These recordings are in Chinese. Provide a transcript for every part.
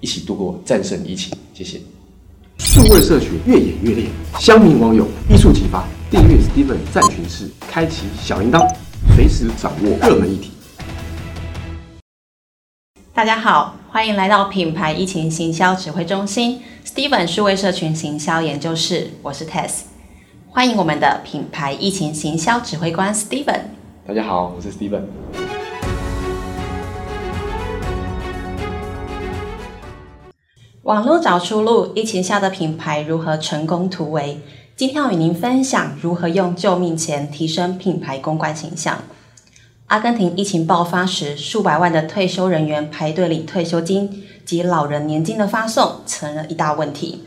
一起度过战胜疫情。谢谢。数位社群越演越烈，乡民网友一触即发。订阅 Steven 战群室，开启小铃铛，随时掌握热门议题。大家好，欢迎来到品牌疫情行销指挥中心 Steven 数位社群行销研究室，我是 Tess，欢迎我们的品牌疫情行销指挥官 Steven。大家好，我是 Steven。网络找出路，疫情下的品牌如何成功突围？今天要与您分享如何用救命钱提升品牌公关形象。阿根廷疫情爆发时，数百万的退休人员排队领退休金及老人年金的发送成了一大问题，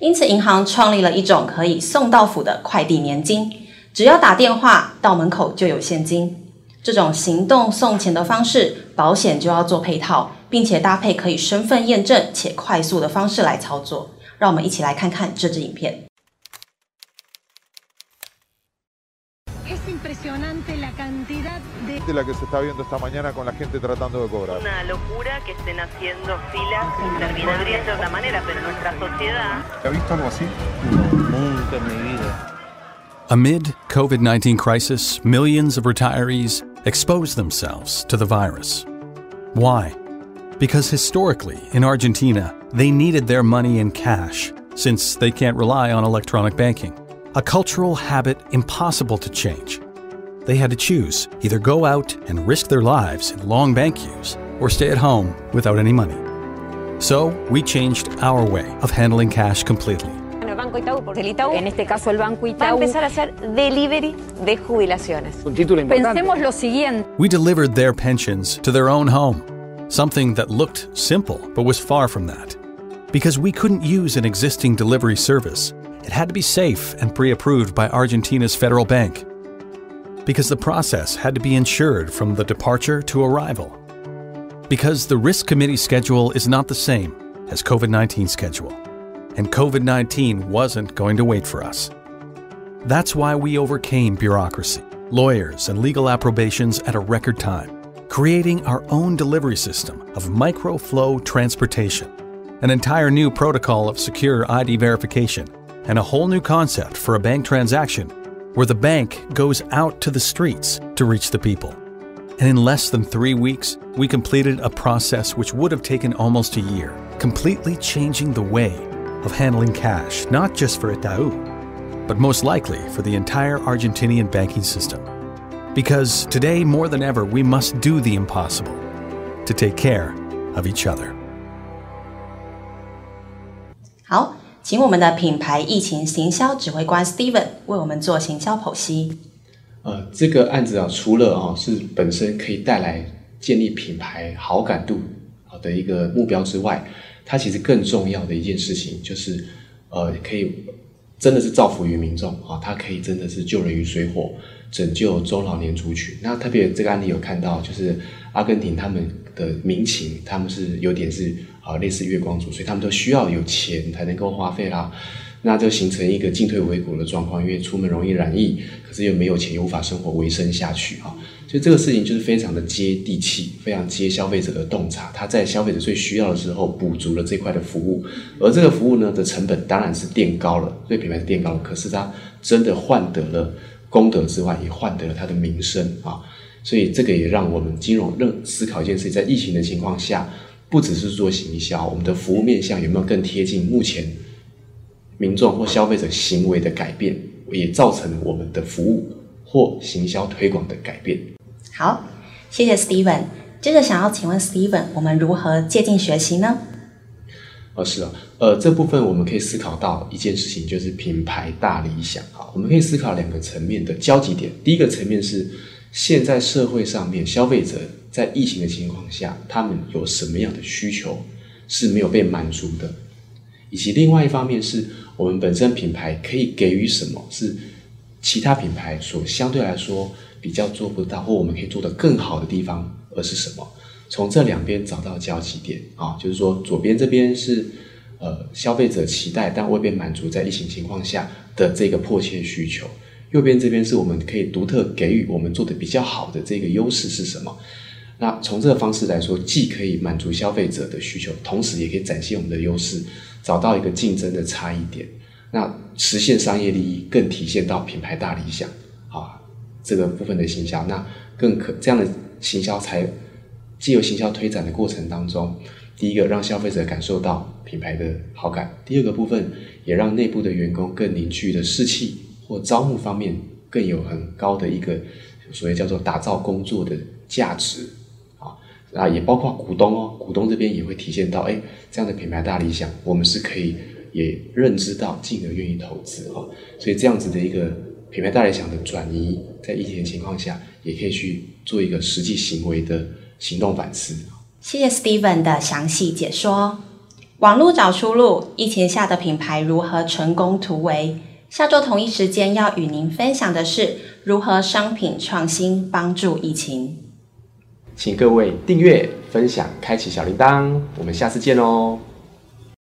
因此银行创立了一种可以送到府的快递年金，只要打电话到门口就有现金。这种行动送钱的方式，保险就要做配套，并且搭配可以身份验证且快速的方式来操作。让我们一起来看看这支影片。de la que se está viendo esta mañana con la gente tratando de cobrar. Una locura que estén haciendo filas Podría ser de otra manera, pero nuestra sociedad... ¿Ha visto algo así? No, nunca en mi vida. Amid COVID-19 crisis, millions of retirees expose themselves to the virus. Why? Because historically, in Argentina, they needed their money in cash since they can't rely on electronic banking, a cultural habit impossible to change they had to choose either go out and risk their lives in long bank queues or stay at home without any money. So we changed our way of handling cash completely. El Banco Itaú, porque el Itaú, en este caso el Banco Itaú, va a empezar a hacer delivery de jubilaciones. Un título importante. Pensemos lo siguiente. We delivered their pensions to their own home, something that looked simple but was far from that. Because we couldn't use an existing delivery service, it had to be safe and pre approved by Argentina's federal bank because the process had to be insured from the departure to arrival. Because the risk committee schedule is not the same as COVID 19 schedule, and COVID 19 wasn't going to wait for us. That's why we overcame bureaucracy, lawyers, and legal approbations at a record time, creating our own delivery system of microflow transportation, an entire new protocol of secure ID verification, and a whole new concept for a bank transaction where the bank goes out to the streets to reach the people. And in less than three weeks, we completed a process which would have taken almost a year, completely changing the way of handling cash, not just for Itaú, but most likely for the entire Argentinian banking system. Because today, more than ever, we must do the impossible to take care of each other. 好，请我们的品牌疫情行销指挥官 Steven 为我们做行销剖析。呃，这个案子啊，除了啊是本身可以带来建立品牌好感度啊的一个目标之外，它其实更重要的一件事情就是，呃，可以真的是造福于民众啊，它可以真的是救人于水火，拯救中老年族群。那特别这个案例有看到，就是阿根廷他们的民情，他们是有点是。啊，类似月光族，所以他们都需要有钱才能够花费啦。那就形成一个进退维谷的状况，因为出门容易染疫，可是又没有钱，又无法生活维生下去啊。所以这个事情就是非常的接地气，非常接消费者的洞察。他在消费者最需要的时候补足了这块的服务，而这个服务呢的成本当然是垫高了，对品牌是垫高了。可是他真的换得了功德之外，也换得了他的名声啊。所以这个也让我们金融认思考一件事，在疫情的情况下，不只是做行销，我们的服务面向有没有更贴近目前？民众或消费者行为的改变，也造成我们的服务或行销推广的改变。好，谢谢 Steven。接着想要请问 Steven，我们如何借鉴学习呢？哦，是啊，呃，这部分我们可以思考到一件事情，就是品牌大理想啊。我们可以思考两个层面的交集点。第一个层面是现在社会上面消费者在疫情的情况下，他们有什么样的需求是没有被满足的，以及另外一方面是。我们本身品牌可以给予什么是其他品牌所相对来说比较做不到，或我们可以做得更好的地方，而是什么？从这两边找到交集点啊，就是说左边这边是呃消费者期待但未被满足在疫情情况下的这个迫切需求，右边这边是我们可以独特给予我们做的比较好的这个优势是什么？那从这个方式来说，既可以满足消费者的需求，同时也可以展现我们的优势。找到一个竞争的差异点，那实现商业利益，更体现到品牌大理想啊这个部分的行销，那更可这样的行销才既有行销推展的过程当中，第一个让消费者感受到品牌的好感，第二个部分也让内部的员工更凝聚的士气，或招募方面更有很高的一个所谓叫做打造工作的价值。啊，啊也包括股东哦，股东这边也会体现到，哎，这样的品牌大理想，我们是可以也认知到，进而愿意投资哦。所以这样子的一个品牌大理想的转移，在疫情的情况下，也可以去做一个实际行为的行动反思。谢谢 Steven 的详细解说。网络找出路，疫情下的品牌如何成功突围？下周同一时间要与您分享的是如何商品创新帮助疫情。请各位订阅、分享、开启小铃铛，我们下次见喽！